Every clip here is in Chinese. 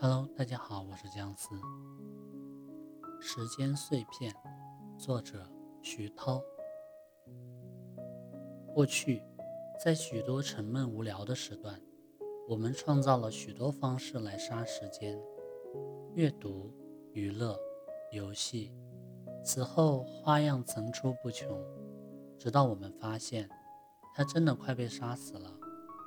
Hello，大家好，我是姜思。时间碎片，作者徐涛。过去，在许多沉闷无聊的时段，我们创造了许多方式来杀时间：阅读、娱乐、游戏。此后花样层出不穷，直到我们发现，它真的快被杀死了。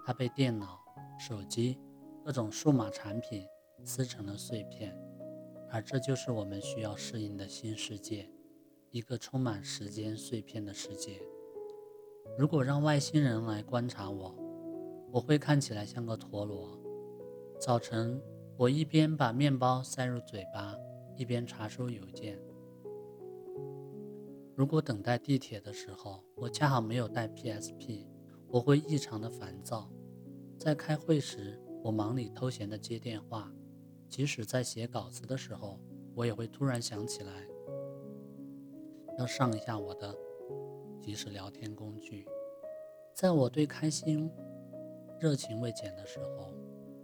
它被电脑、手机、各种数码产品。撕成了碎片，而这就是我们需要适应的新世界，一个充满时间碎片的世界。如果让外星人来观察我，我会看起来像个陀螺。早晨，我一边把面包塞入嘴巴，一边查收邮件。如果等待地铁的时候，我恰好没有带 PSP，我会异常的烦躁。在开会时，我忙里偷闲的接电话。即使在写稿子的时候，我也会突然想起来要上一下我的即时聊天工具。在我对开心热情未减的时候，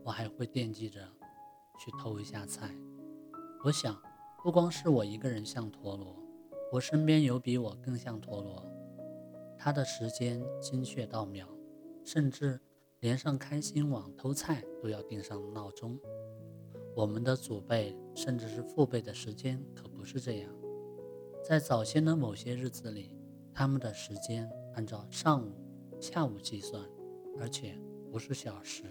我还会惦记着去偷一下菜。我想，不光是我一个人像陀螺，我身边有比我更像陀螺。他的时间精确到秒，甚至连上开心网偷菜都要定上闹钟。我们的祖辈甚至是父辈的时间可不是这样，在早先的某些日子里，他们的时间按照上午、下午计算，而且不是小时。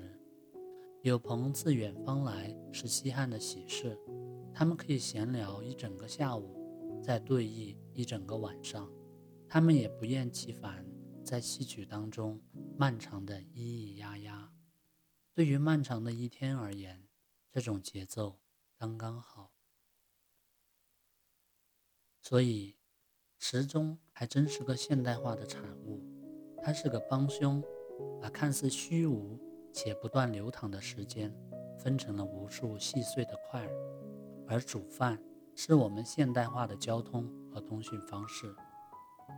有朋自远方来是稀罕的喜事，他们可以闲聊一整个下午，再对弈一整个晚上。他们也不厌其烦在戏曲当中漫长的咿咿呀呀。对于漫长的一天而言。这种节奏刚刚好，所以时钟还真是个现代化的产物。它是个帮凶，把看似虚无且不断流淌的时间分成了无数细碎的块儿。而煮饭是我们现代化的交通和通讯方式。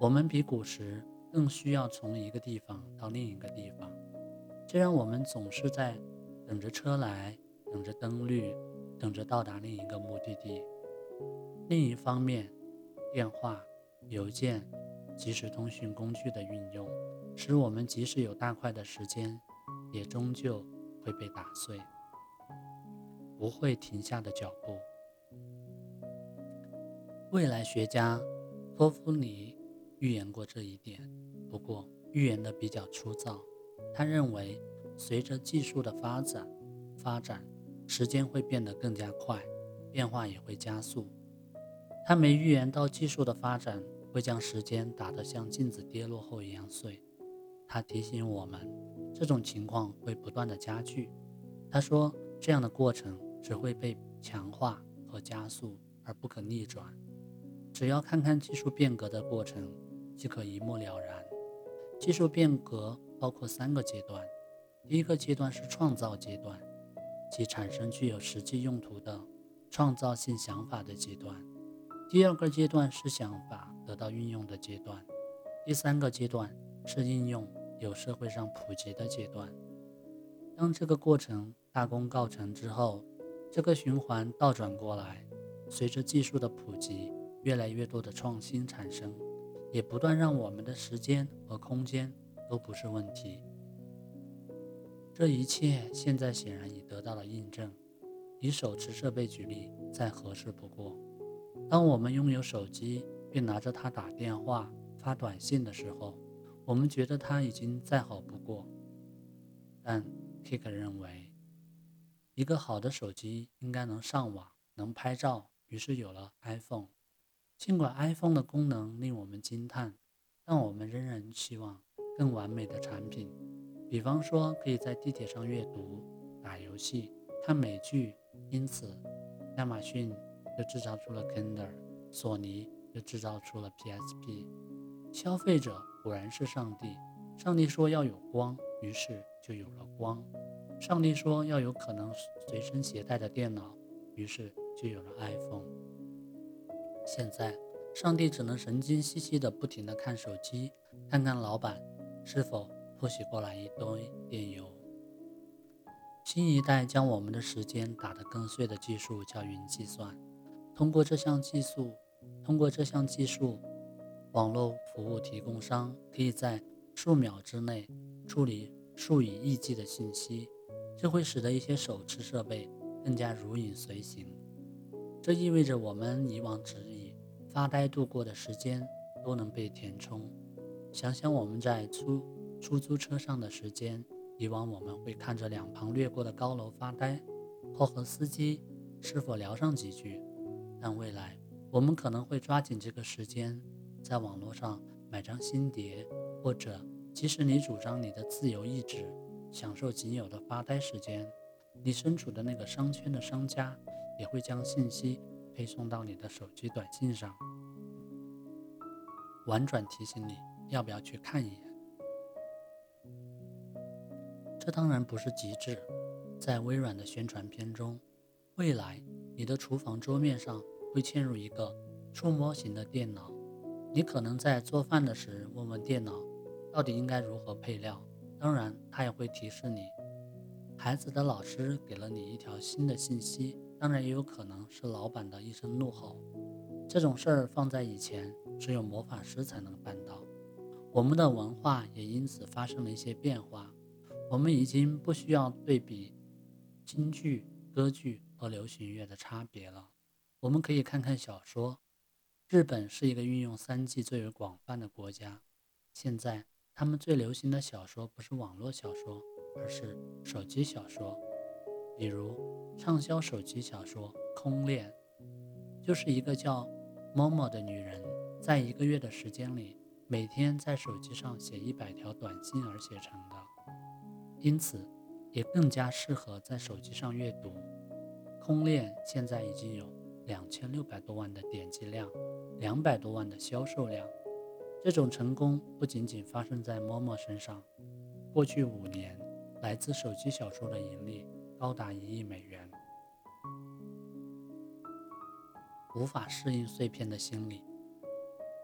我们比古时更需要从一个地方到另一个地方，这让我们总是在等着车来。等着灯绿，等着到达另一个目的地。另一方面，电话、邮件、即时通讯工具的运用，使我们即使有大块的时间，也终究会被打碎，不会停下的脚步。未来学家托夫尼预言过这一点，不过预言的比较粗糙。他认为，随着技术的发展，发展。时间会变得更加快，变化也会加速。他没预言到技术的发展会将时间打得像镜子跌落后一样碎。他提醒我们，这种情况会不断的加剧。他说，这样的过程只会被强化和加速，而不可逆转。只要看看技术变革的过程，即可一目了然。技术变革包括三个阶段，第一个阶段是创造阶段。即产生具有实际用途的创造性想法的阶段。第二个阶段是想法得到运用的阶段。第三个阶段是应用有社会上普及的阶段。当这个过程大功告成之后，这个循环倒转过来，随着技术的普及，越来越多的创新产生，也不断让我们的时间和空间都不是问题。这一切现在显然已得到了印证。以手持设备举例，再合适不过。当我们拥有手机并拿着它打电话、发短信的时候，我们觉得它已经再好不过。但 Kick 认为，一个好的手机应该能上网、能拍照，于是有了 iPhone。尽管 iPhone 的功能令我们惊叹，但我们仍然希望更完美的产品。比方说，可以在地铁上阅读、打游戏、看美剧。因此，亚马逊就制造出了 Kindle，索尼就制造出了 PSP。消费者果然是上帝。上帝说要有光，于是就有了光。上帝说要有可能随身携带的电脑，于是就有了 iPhone。现在，上帝只能神经兮兮的不停地看手机，看看老板是否。或许过来一堆电邮。新一代将我们的时间打得更碎的技术叫云计算。通过这项技术，通过这项技术，网络服务提供商可以在数秒之内处理数以亿计的信息，这会使得一些手持设备更加如影随形。这意味着我们以往只以发呆度过的时间都能被填充。想想我们在出出租车上的时间。以往我们会看着两旁掠过的高楼发呆，或和司机是否聊上几句，但未来我们可能会抓紧这个时间，在网络上买张新碟，或者即使你主张你的自由意志，享受仅有的发呆时间，你身处的那个商圈的商家也会将信息配送到你的手机短信上，婉转提醒你要不要去看一眼。这当然不是极致。在微软的宣传片中，未来你的厨房桌面上会嵌入一个触摸型的电脑。你可能在做饭的时问问电脑，到底应该如何配料。当然，它也会提示你，孩子的老师给了你一条新的信息。当然，也有可能是老板的一声怒吼。这种事儿放在以前，只有魔法师才能办到。我们的文化也因此发生了一些变化。我们已经不需要对比京剧、歌剧和流行乐的差别了。我们可以看看小说。日本是一个运用三 G 最为广泛的国家。现在他们最流行的小说不是网络小说，而是手机小说。比如畅销手机小说《空恋》，就是一个叫 Momo 的女人，在一个月的时间里，每天在手机上写一百条短信而写成的。因此，也更加适合在手机上阅读。空恋现在已经有两千六百多万的点击量，两百多万的销售量。这种成功不仅仅发生在陌陌身上。过去五年，来自手机小说的盈利高达一亿美元。无法适应碎片的心理。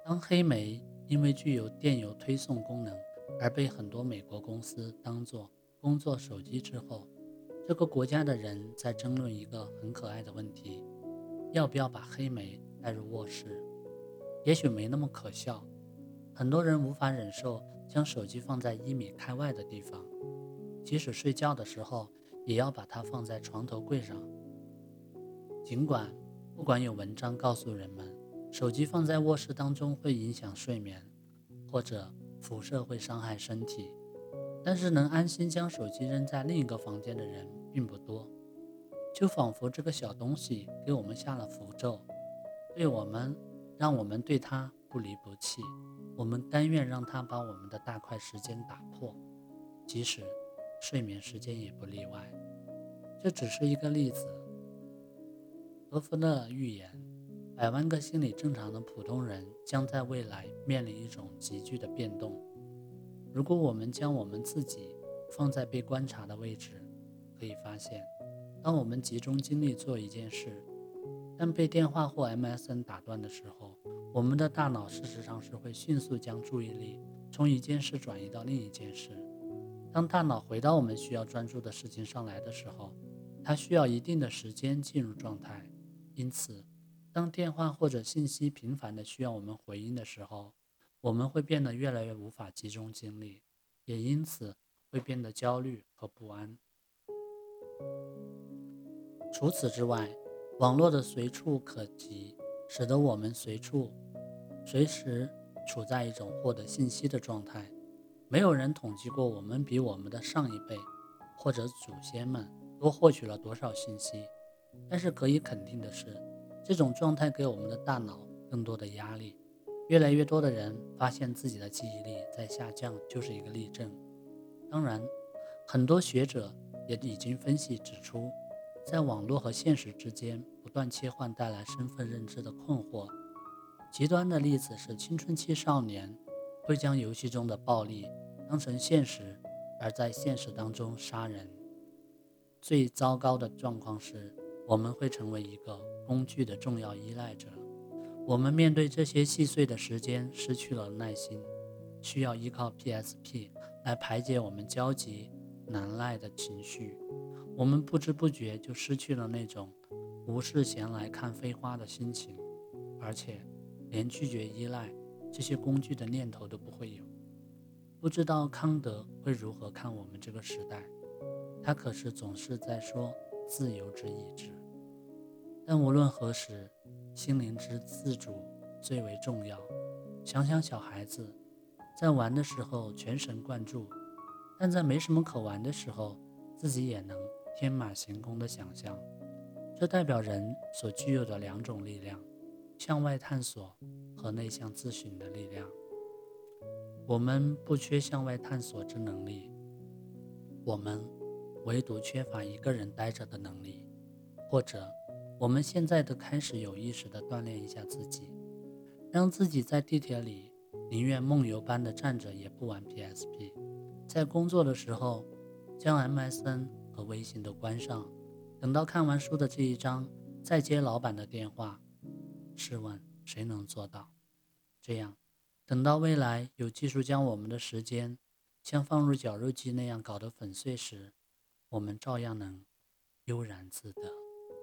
当黑莓因为具有电邮推送功能而被很多美国公司当作工作手机之后，这个国家的人在争论一个很可爱的问题：要不要把黑莓带入卧室？也许没那么可笑。很多人无法忍受将手机放在一米开外的地方，即使睡觉的时候也要把它放在床头柜上。尽管不管有文章告诉人们，手机放在卧室当中会影响睡眠，或者辐射会伤害身体。但是能安心将手机扔在另一个房间的人并不多，就仿佛这个小东西给我们下了符咒，对我们，让我们对它不离不弃，我们甘愿让它把我们的大块时间打破，即使睡眠时间也不例外。这只是一个例子。罗弗勒预言，百万个心理正常的普通人将在未来面临一种急剧的变动。如果我们将我们自己放在被观察的位置，可以发现，当我们集中精力做一件事，但被电话或 MSN 打断的时候，我们的大脑事实上是会迅速将注意力从一件事转移到另一件事。当大脑回到我们需要专注的事情上来的时候，它需要一定的时间进入状态。因此，当电话或者信息频繁的需要我们回应的时候，我们会变得越来越无法集中精力，也因此会变得焦虑和不安。除此之外，网络的随处可及，使得我们随处、随时处在一种获得信息的状态。没有人统计过我们比我们的上一辈或者祖先们多获取了多少信息，但是可以肯定的是，这种状态给我们的大脑更多的压力。越来越多的人发现自己的记忆力在下降，就是一个例证。当然，很多学者也已经分析指出，在网络和现实之间不断切换带来身份认知的困惑。极端的例子是，青春期少年会将游戏中的暴力当成现实，而在现实当中杀人。最糟糕的状况是，我们会成为一个工具的重要依赖者。我们面对这些细碎的时间失去了耐心，需要依靠 PSP 来排解我们焦急难耐的情绪，我们不知不觉就失去了那种无事闲来看飞花的心情，而且连拒绝依赖这些工具的念头都不会有。不知道康德会如何看我们这个时代？他可是总是在说自由之意志。但无论何时，心灵之自主最为重要。想想小孩子，在玩的时候全神贯注，但在没什么可玩的时候，自己也能天马行空的想象。这代表人所具有的两种力量：向外探索和内向自省的力量。我们不缺向外探索之能力，我们唯独缺乏一个人待着的能力，或者。我们现在都开始有意识地锻炼一下自己，让自己在地铁里宁愿梦游般的站着也不玩 PSP，在工作的时候将 MSN 和微信都关上，等到看完书的这一章再接老板的电话。试问谁能做到？这样，等到未来有技术将我们的时间像放入绞肉机那样搞得粉碎时，我们照样能悠然自得。